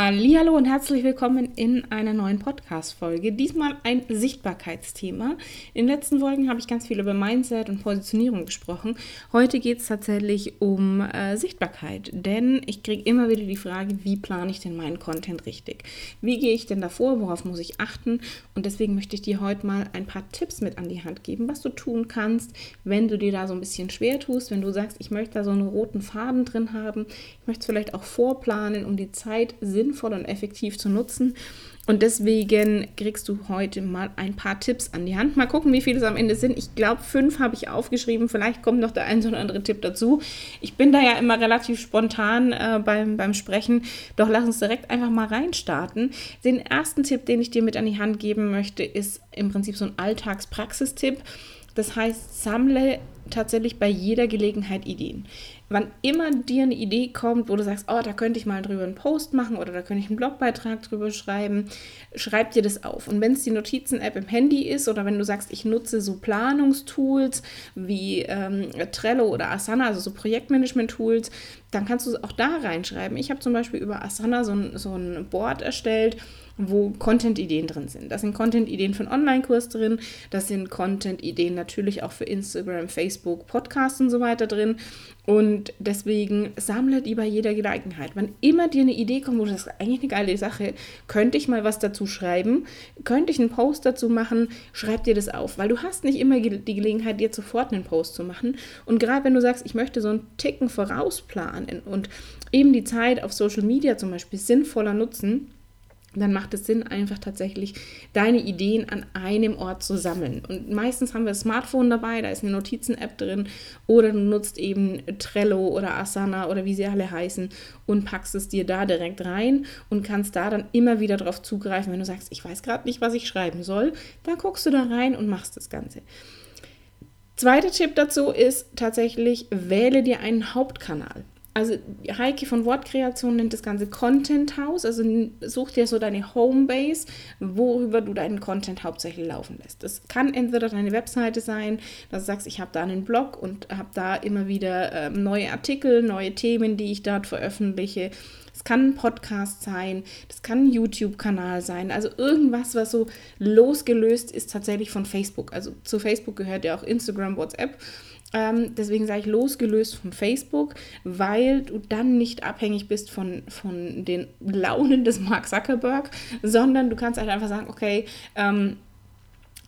Hallo und herzlich willkommen in einer neuen Podcast-Folge. Diesmal ein Sichtbarkeitsthema. In den letzten Folgen habe ich ganz viel über Mindset und Positionierung gesprochen. Heute geht es tatsächlich um äh, Sichtbarkeit, denn ich kriege immer wieder die Frage, wie plane ich denn meinen Content richtig? Wie gehe ich denn davor? Worauf muss ich achten? Und deswegen möchte ich dir heute mal ein paar Tipps mit an die Hand geben, was du tun kannst, wenn du dir da so ein bisschen schwer tust, wenn du sagst, ich möchte da so einen roten Faden drin haben. Ich möchte es vielleicht auch vorplanen, um die Zeit sinnvoll sinnvoll und effektiv zu nutzen. Und deswegen kriegst du heute mal ein paar Tipps an die Hand. Mal gucken, wie viele es am Ende sind. Ich glaube, fünf habe ich aufgeschrieben. Vielleicht kommt noch der ein oder andere Tipp dazu. Ich bin da ja immer relativ spontan äh, beim, beim Sprechen. Doch lass uns direkt einfach mal reinstarten. Den ersten Tipp, den ich dir mit an die Hand geben möchte, ist im Prinzip so ein Alltagspraxistipp. Das heißt, sammle tatsächlich bei jeder Gelegenheit Ideen wann immer dir eine Idee kommt, wo du sagst, oh, da könnte ich mal drüber einen Post machen oder da könnte ich einen Blogbeitrag drüber schreiben, schreib dir das auf. Und wenn es die Notizen-App im Handy ist oder wenn du sagst, ich nutze so Planungstools wie ähm, Trello oder Asana, also so Projektmanagement-Tools, dann kannst du es auch da reinschreiben. Ich habe zum Beispiel über Asana so ein, so ein Board erstellt, wo Content-Ideen drin sind. Da sind Content-Ideen für einen Online-Kurs drin, das sind Content-Ideen natürlich auch für Instagram, Facebook, Podcasts und so weiter drin. Und deswegen sammle die bei jeder Gelegenheit. Wann immer dir eine Idee kommt, wo du sagst, eigentlich eine geile Sache, könnte ich mal was dazu schreiben, könnte ich einen Post dazu machen, schreib dir das auf, weil du hast nicht immer die Gelegenheit, dir sofort einen Post zu machen. Und gerade wenn du sagst, ich möchte so einen Ticken vorausplanen und eben die Zeit auf Social Media zum Beispiel sinnvoller nutzen, dann macht es Sinn, einfach tatsächlich deine Ideen an einem Ort zu sammeln. Und meistens haben wir das Smartphone dabei, da ist eine Notizen-App drin oder du nutzt eben Trello oder Asana oder wie sie alle heißen und packst es dir da direkt rein und kannst da dann immer wieder drauf zugreifen. Wenn du sagst, ich weiß gerade nicht, was ich schreiben soll, dann guckst du da rein und machst das Ganze. Zweiter Tipp dazu ist tatsächlich, wähle dir einen Hauptkanal also Heike von Wortkreation nennt das Ganze Content House. Also such dir so deine Homebase, worüber du deinen Content hauptsächlich laufen lässt. Das kann entweder deine Webseite sein, dass du sagst, ich habe da einen Blog und habe da immer wieder ähm, neue Artikel, neue Themen, die ich dort veröffentliche. Es kann ein Podcast sein, das kann ein YouTube-Kanal sein, also irgendwas, was so losgelöst ist tatsächlich von Facebook. Also zu Facebook gehört ja auch Instagram, WhatsApp. Ähm, deswegen sage ich losgelöst von Facebook, weil du dann nicht abhängig bist von, von den Launen des Mark Zuckerberg, sondern du kannst halt einfach sagen, okay, ähm,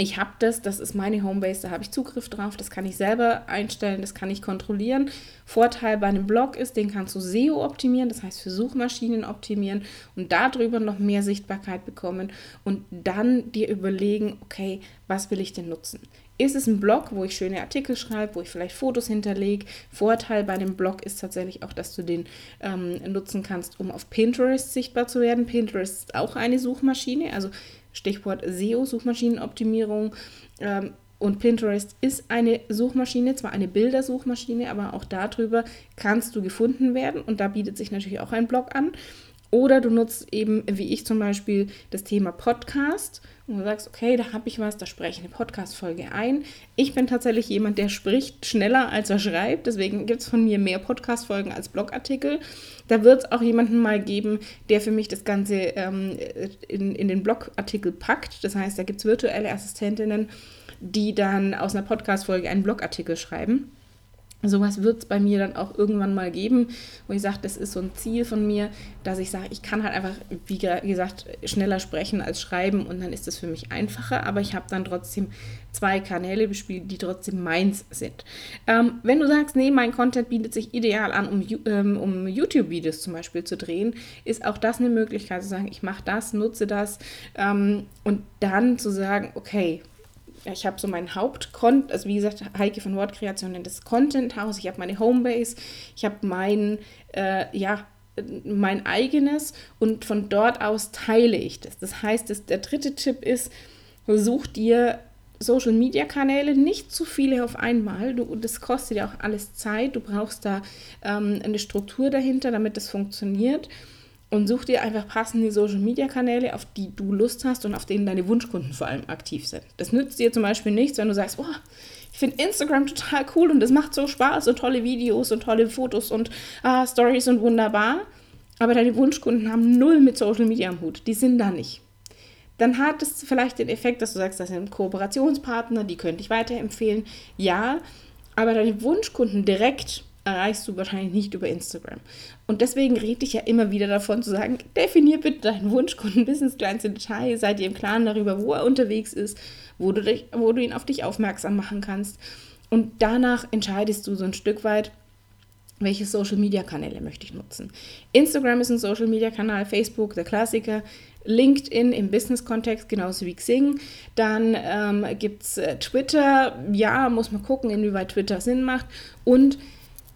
ich habe das, das ist meine Homebase, da habe ich Zugriff drauf, das kann ich selber einstellen, das kann ich kontrollieren. Vorteil bei einem Blog ist, den kannst du SEO optimieren, das heißt für Suchmaschinen optimieren und darüber noch mehr Sichtbarkeit bekommen und dann dir überlegen, okay, was will ich denn nutzen? Ist es ein Blog, wo ich schöne Artikel schreibe, wo ich vielleicht Fotos hinterlege? Vorteil bei dem Blog ist tatsächlich auch, dass du den ähm, nutzen kannst, um auf Pinterest sichtbar zu werden. Pinterest ist auch eine Suchmaschine, also Stichwort SEO, Suchmaschinenoptimierung. Ähm, und Pinterest ist eine Suchmaschine, zwar eine Bildersuchmaschine, aber auch darüber kannst du gefunden werden. Und da bietet sich natürlich auch ein Blog an. Oder du nutzt eben, wie ich zum Beispiel, das Thema Podcast und du sagst, okay, da habe ich was, da spreche ich eine Podcast-Folge ein. Ich bin tatsächlich jemand, der spricht schneller, als er schreibt. Deswegen gibt es von mir mehr Podcast-Folgen als Blogartikel. Da wird es auch jemanden mal geben, der für mich das Ganze ähm, in, in den Blogartikel packt. Das heißt, da gibt es virtuelle Assistentinnen, die dann aus einer Podcast-Folge einen Blogartikel schreiben. Sowas wird es bei mir dann auch irgendwann mal geben, wo ich sage, das ist so ein Ziel von mir, dass ich sage, ich kann halt einfach, wie gesagt, schneller sprechen als schreiben und dann ist das für mich einfacher, aber ich habe dann trotzdem zwei Kanäle bespielt, die trotzdem meins sind. Ähm, wenn du sagst, nee, mein Content bietet sich ideal an, um, ähm, um YouTube-Videos zum Beispiel zu drehen, ist auch das eine Möglichkeit zu sagen, ich mache das, nutze das ähm, und dann zu sagen, okay, ich habe so mein Hauptcontent, also wie gesagt, Heike von Wortkreation nennt das Content House, ich habe meine Homebase, ich habe mein, äh, ja, mein eigenes und von dort aus teile ich das. Das heißt, das, der dritte Tipp ist, such dir Social Media Kanäle, nicht zu viele auf einmal. Du, das kostet ja auch alles Zeit. Du brauchst da ähm, eine Struktur dahinter, damit das funktioniert. Und such dir einfach passende Social Media Kanäle, auf die du Lust hast und auf denen deine Wunschkunden vor allem aktiv sind. Das nützt dir zum Beispiel nichts, wenn du sagst, oh, ich finde Instagram total cool und es macht so Spaß und tolle Videos und tolle Fotos und ah, Stories und wunderbar. Aber deine Wunschkunden haben null mit Social Media am Hut. Die sind da nicht. Dann hat es vielleicht den Effekt, dass du sagst, das sind Kooperationspartner, die könnte ich weiterempfehlen. Ja, aber deine Wunschkunden direkt erreichst du wahrscheinlich nicht über Instagram. Und deswegen rede ich ja immer wieder davon zu sagen, definier bitte deinen Wunschkunden bis ins kleinste Detail, seid ihr im Klaren darüber, wo er unterwegs ist, wo du, dich, wo du ihn auf dich aufmerksam machen kannst. Und danach entscheidest du so ein Stück weit, welche Social Media Kanäle möchte ich nutzen. Instagram ist ein Social Media Kanal, Facebook der Klassiker, LinkedIn im Business-Kontext, genauso wie Xing. Dann ähm, gibt es äh, Twitter, ja, muss man gucken, inwieweit Twitter Sinn macht. Und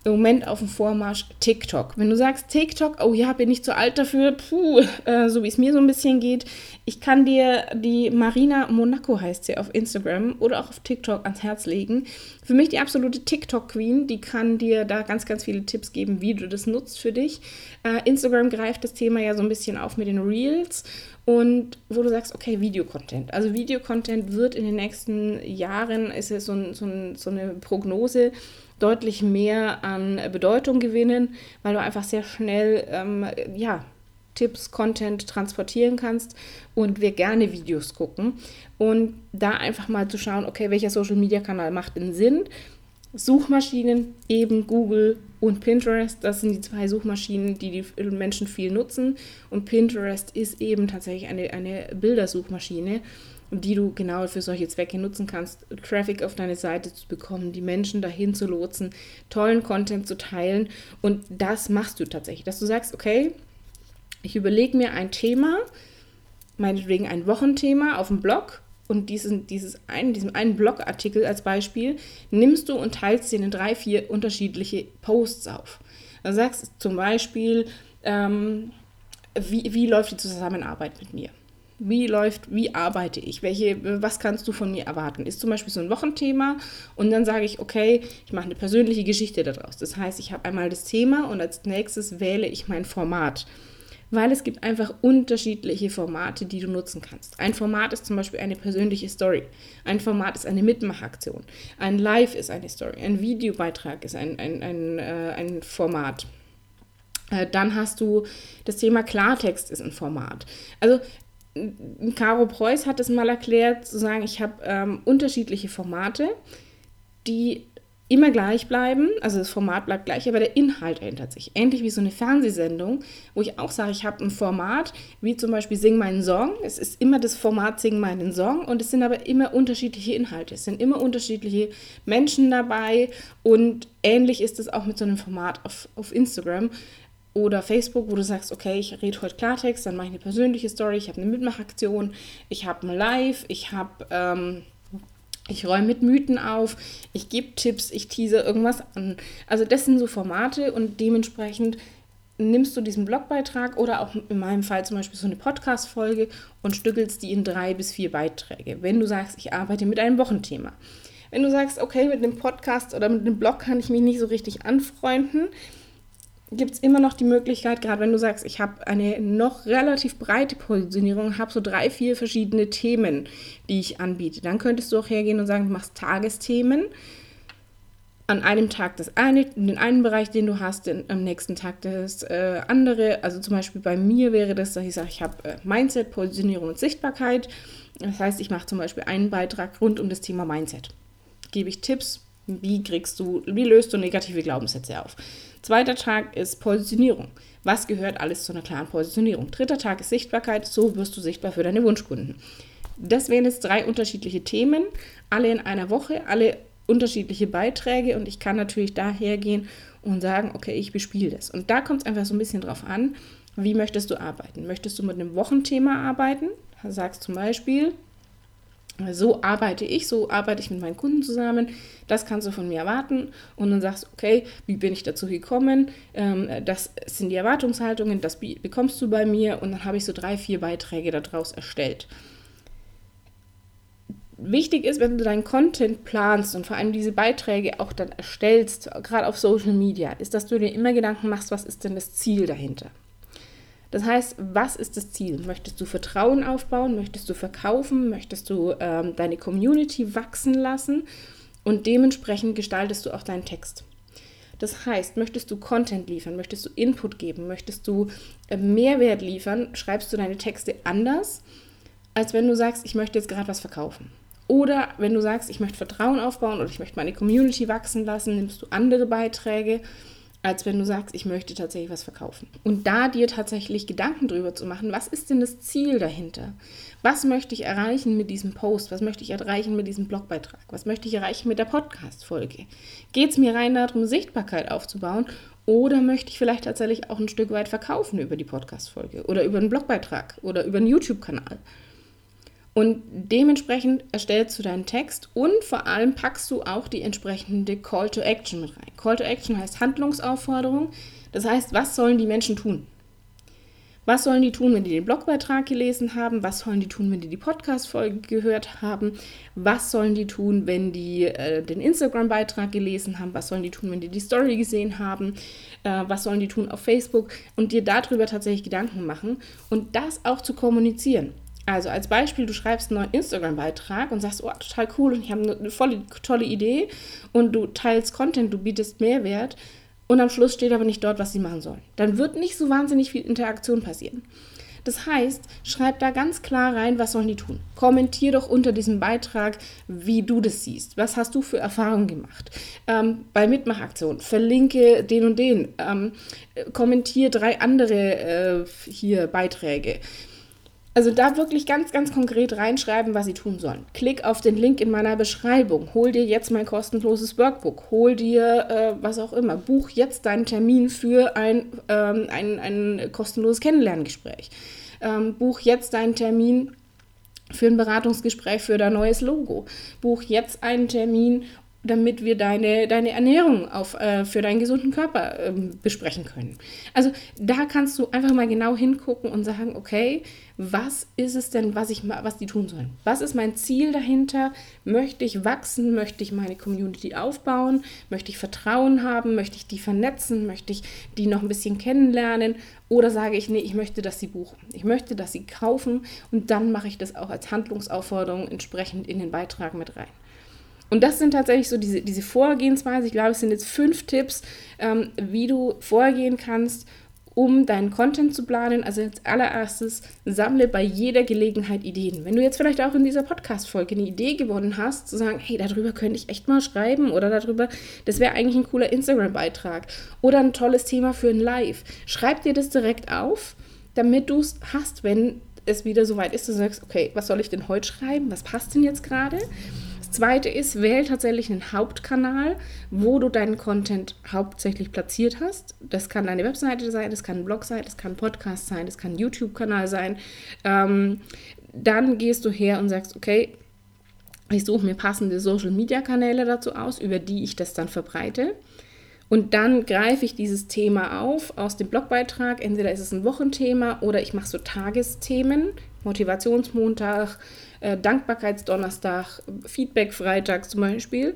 im Moment auf dem Vormarsch TikTok. Wenn du sagst TikTok, oh ja, bin ich zu alt dafür, puh, äh, so wie es mir so ein bisschen geht, ich kann dir die Marina Monaco heißt sie auf Instagram oder auch auf TikTok ans Herz legen. Für mich die absolute TikTok-Queen, die kann dir da ganz, ganz viele Tipps geben, wie du das nutzt für dich. Äh, Instagram greift das Thema ja so ein bisschen auf mit den Reels und wo du sagst, okay, Videocontent. Also Videocontent wird in den nächsten Jahren, ist es so, so, so eine Prognose, deutlich mehr an Bedeutung gewinnen, weil du einfach sehr schnell ähm, ja, Tipps, Content transportieren kannst und wir gerne Videos gucken. Und da einfach mal zu schauen, okay, welcher Social-Media-Kanal macht denn Sinn? Suchmaschinen, eben Google und Pinterest, das sind die zwei Suchmaschinen, die die Menschen viel nutzen. Und Pinterest ist eben tatsächlich eine, eine Bildersuchmaschine die du genau für solche Zwecke nutzen kannst, Traffic auf deine Seite zu bekommen, die Menschen dahin zu lotsen, tollen Content zu teilen. Und das machst du tatsächlich, dass du sagst, okay, ich überlege mir ein Thema, meinetwegen ein Wochenthema auf dem Blog und diesen, dieses einen, diesen einen Blogartikel als Beispiel nimmst du und teilst den in drei, vier unterschiedliche Posts auf. Du sagst zum Beispiel, ähm, wie, wie läuft die Zusammenarbeit mit mir? Wie läuft, wie arbeite ich? Welche, was kannst du von mir erwarten? Ist zum Beispiel so ein Wochenthema und dann sage ich, okay, ich mache eine persönliche Geschichte daraus. Das heißt, ich habe einmal das Thema und als nächstes wähle ich mein Format. Weil es gibt einfach unterschiedliche Formate, die du nutzen kannst. Ein Format ist zum Beispiel eine persönliche Story. Ein Format ist eine Mitmachaktion. Ein Live ist eine Story. Ein Videobeitrag ist ein, ein, ein, äh, ein Format. Äh, dann hast du das Thema Klartext ist ein Format. Also Caro Preuß hat es mal erklärt, zu sagen, ich habe ähm, unterschiedliche Formate, die immer gleich bleiben. Also das Format bleibt gleich, aber der Inhalt ändert sich. Ähnlich wie so eine Fernsehsendung, wo ich auch sage, ich habe ein Format, wie zum Beispiel Sing meinen Song. Es ist immer das Format Sing meinen Song und es sind aber immer unterschiedliche Inhalte. Es sind immer unterschiedliche Menschen dabei und ähnlich ist es auch mit so einem Format auf, auf Instagram oder Facebook, wo du sagst, okay, ich rede heute Klartext, dann mache ich eine persönliche Story, ich habe eine Mitmachaktion, ich habe ein Live, ich habe, ähm, ich räume mit Mythen auf, ich gebe Tipps, ich tease irgendwas an. Also das sind so Formate und dementsprechend nimmst du diesen Blogbeitrag oder auch in meinem Fall zum Beispiel so eine Podcast-Folge und stückelst die in drei bis vier Beiträge. Wenn du sagst, ich arbeite mit einem Wochenthema. Wenn du sagst, okay, mit einem Podcast oder mit einem Blog kann ich mich nicht so richtig anfreunden, gibt es immer noch die Möglichkeit, gerade wenn du sagst, ich habe eine noch relativ breite Positionierung, habe so drei, vier verschiedene Themen, die ich anbiete. Dann könntest du auch hergehen und sagen, du machst Tagesthemen. An einem Tag das eine, den einen Bereich, den du hast, den, am nächsten Tag das äh, andere. Also zum Beispiel bei mir wäre das, dass ich sage, ich habe äh, Mindset, Positionierung und Sichtbarkeit. Das heißt, ich mache zum Beispiel einen Beitrag rund um das Thema Mindset. Gebe ich Tipps, wie kriegst du, wie löst du negative Glaubenssätze auf? Zweiter Tag ist Positionierung. Was gehört alles zu einer klaren Positionierung? Dritter Tag ist Sichtbarkeit. So wirst du sichtbar für deine Wunschkunden. Das wären jetzt drei unterschiedliche Themen, alle in einer Woche, alle unterschiedliche Beiträge und ich kann natürlich daher gehen und sagen, okay, ich bespiele das. Und da kommt es einfach so ein bisschen drauf an, wie möchtest du arbeiten? Möchtest du mit einem Wochenthema arbeiten? Sagst zum Beispiel, so arbeite ich, so arbeite ich mit meinen Kunden zusammen, das kannst du von mir erwarten und dann sagst du, okay, wie bin ich dazu gekommen, ähm, das sind die Erwartungshaltungen, das bekommst du bei mir und dann habe ich so drei, vier Beiträge daraus erstellt. Wichtig ist, wenn du deinen Content planst und vor allem diese Beiträge auch dann erstellst, gerade auf Social Media, ist, dass du dir immer Gedanken machst, was ist denn das Ziel dahinter. Das heißt, was ist das Ziel? Möchtest du Vertrauen aufbauen? Möchtest du verkaufen? Möchtest du ähm, deine Community wachsen lassen? Und dementsprechend gestaltest du auch deinen Text. Das heißt, möchtest du Content liefern, möchtest du Input geben, möchtest du äh, Mehrwert liefern, schreibst du deine Texte anders, als wenn du sagst, ich möchte jetzt gerade was verkaufen. Oder wenn du sagst, ich möchte Vertrauen aufbauen oder ich möchte meine Community wachsen lassen, nimmst du andere Beiträge als wenn du sagst, ich möchte tatsächlich was verkaufen. Und da dir tatsächlich Gedanken drüber zu machen, was ist denn das Ziel dahinter? Was möchte ich erreichen mit diesem Post? Was möchte ich erreichen mit diesem Blogbeitrag? Was möchte ich erreichen mit der Podcast-Folge? Geht es mir rein darum, Sichtbarkeit aufzubauen? Oder möchte ich vielleicht tatsächlich auch ein Stück weit verkaufen über die Podcast-Folge oder über einen Blogbeitrag oder über einen YouTube-Kanal? Und dementsprechend erstellst du deinen Text und vor allem packst du auch die entsprechende Call to Action mit rein. Call to Action heißt Handlungsaufforderung. Das heißt, was sollen die Menschen tun? Was sollen die tun, wenn die den Blogbeitrag gelesen haben? Was sollen die tun, wenn die die Podcast-Folge gehört haben? Was sollen die tun, wenn die äh, den Instagram-Beitrag gelesen haben? Was sollen die tun, wenn die die Story gesehen haben? Äh, was sollen die tun auf Facebook? Und dir darüber tatsächlich Gedanken machen und das auch zu kommunizieren. Also als Beispiel, du schreibst einen neuen Instagram-Beitrag und sagst, oh, total cool und ich habe eine voll tolle Idee und du teilst Content, du bietest Mehrwert und am Schluss steht aber nicht dort, was sie machen sollen. Dann wird nicht so wahnsinnig viel Interaktion passieren. Das heißt, schreib da ganz klar rein, was sollen die tun. Kommentier doch unter diesem Beitrag, wie du das siehst. Was hast du für Erfahrungen gemacht? Ähm, bei Mitmachaktionen verlinke den und den. Ähm, kommentier drei andere äh, hier Beiträge. Also da wirklich ganz, ganz konkret reinschreiben, was sie tun sollen. Klick auf den Link in meiner Beschreibung. Hol dir jetzt mein kostenloses Workbook. Hol dir äh, was auch immer. Buch jetzt deinen Termin für ein, ähm, ein, ein kostenloses Kennenlerngespräch. Ähm, buch jetzt deinen Termin für ein Beratungsgespräch für dein neues Logo. Buch jetzt einen Termin, damit wir deine, deine Ernährung auf, äh, für deinen gesunden Körper äh, besprechen können. Also da kannst du einfach mal genau hingucken und sagen, okay, was ist es denn, was, ich, was die tun sollen? Was ist mein Ziel dahinter? Möchte ich wachsen? Möchte ich meine Community aufbauen? Möchte ich Vertrauen haben? Möchte ich die vernetzen? Möchte ich die noch ein bisschen kennenlernen? Oder sage ich, nee, ich möchte, dass sie buchen. Ich möchte, dass sie kaufen und dann mache ich das auch als Handlungsaufforderung entsprechend in den Beitrag mit rein. Und das sind tatsächlich so diese, diese Vorgehensweise. Ich glaube, es sind jetzt fünf Tipps, ähm, wie du vorgehen kannst, um deinen Content zu planen. Also als allererstes sammle bei jeder Gelegenheit Ideen. Wenn du jetzt vielleicht auch in dieser Podcast-Folge eine Idee gewonnen hast, zu sagen, hey, darüber könnte ich echt mal schreiben oder darüber, das wäre eigentlich ein cooler Instagram-Beitrag oder ein tolles Thema für ein Live. Schreib dir das direkt auf, damit du es hast, wenn es wieder soweit ist, du sagst, okay, was soll ich denn heute schreiben? Was passt denn jetzt gerade? Zweite ist, wähl tatsächlich einen Hauptkanal, wo du deinen Content hauptsächlich platziert hast. Das kann deine Webseite sein, das kann ein Blog sein, das kann ein Podcast sein, das kann ein YouTube-Kanal sein. Ähm, dann gehst du her und sagst, okay, ich suche mir passende Social-Media-Kanäle dazu aus, über die ich das dann verbreite. Und dann greife ich dieses Thema auf aus dem Blogbeitrag. Entweder ist es ein Wochenthema oder ich mache so Tagesthemen, Motivationsmontag, äh, Dankbarkeitsdonnerstag, Feedback-Freitag zum Beispiel.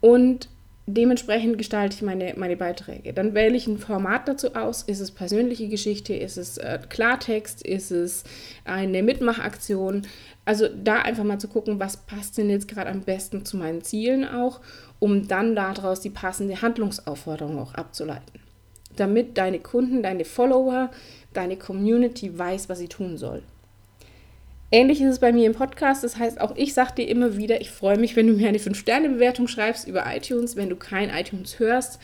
Und dementsprechend gestalte ich meine, meine Beiträge. Dann wähle ich ein Format dazu aus. Ist es persönliche Geschichte? Ist es äh, Klartext? Ist es eine Mitmachaktion? Also da einfach mal zu gucken, was passt denn jetzt gerade am besten zu meinen Zielen auch, um dann daraus die passende Handlungsaufforderung auch abzuleiten. Damit deine Kunden, deine Follower, deine Community weiß, was sie tun soll. Ähnlich ist es bei mir im Podcast. Das heißt, auch ich sage dir immer wieder, ich freue mich, wenn du mir eine 5-Sterne-Bewertung schreibst über iTunes. Wenn du kein iTunes hörst,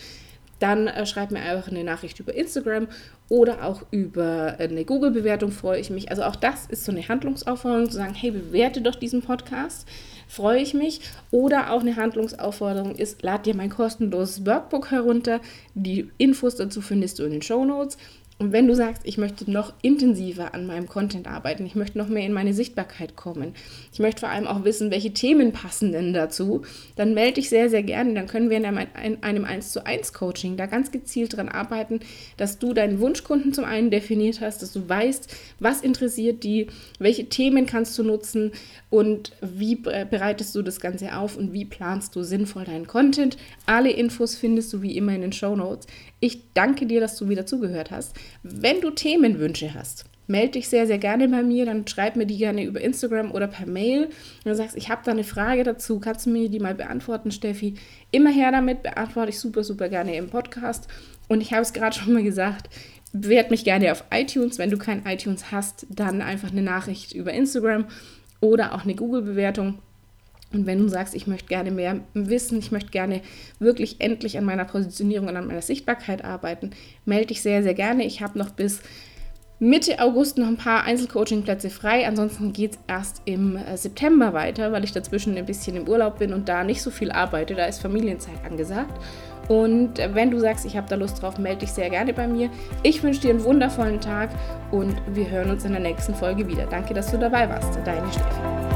dann äh, schreib mir einfach eine Nachricht über Instagram oder auch über äh, eine Google-Bewertung freue ich mich. Also auch das ist so eine Handlungsaufforderung zu sagen, hey, bewerte doch diesen Podcast, freue ich mich. Oder auch eine Handlungsaufforderung ist, lad dir mein kostenloses Workbook herunter. Die Infos dazu findest du in den Show Notes. Und wenn du sagst, ich möchte noch intensiver an meinem Content arbeiten, ich möchte noch mehr in meine Sichtbarkeit kommen, ich möchte vor allem auch wissen, welche Themen passen denn dazu, dann melde dich sehr, sehr gerne. Dann können wir in einem 1 zu 1 Coaching da ganz gezielt dran arbeiten, dass du deinen Wunschkunden zum einen definiert hast, dass du weißt, was interessiert die, welche Themen kannst du nutzen und wie bereitest du das Ganze auf und wie planst du sinnvoll deinen Content. Alle Infos findest du wie immer in den Show Notes. Ich danke dir, dass du wieder zugehört hast. Wenn du Themenwünsche hast, melde dich sehr, sehr gerne bei mir. Dann schreib mir die gerne über Instagram oder per Mail. Wenn du sagst, ich habe da eine Frage dazu, kannst du mir die mal beantworten, Steffi? Immer her damit, beantworte ich super, super gerne im Podcast. Und ich habe es gerade schon mal gesagt, bewerte mich gerne auf iTunes. Wenn du kein iTunes hast, dann einfach eine Nachricht über Instagram oder auch eine Google-Bewertung. Und wenn du sagst, ich möchte gerne mehr wissen, ich möchte gerne wirklich endlich an meiner Positionierung und an meiner Sichtbarkeit arbeiten, melde dich sehr, sehr gerne. Ich habe noch bis Mitte August noch ein paar Einzelcoaching-Plätze frei. Ansonsten geht es erst im äh, September weiter, weil ich dazwischen ein bisschen im Urlaub bin und da nicht so viel arbeite. Da ist Familienzeit angesagt. Und äh, wenn du sagst, ich habe da Lust drauf, melde dich sehr gerne bei mir. Ich wünsche dir einen wundervollen Tag und wir hören uns in der nächsten Folge wieder. Danke, dass du dabei warst. Deine Steffi.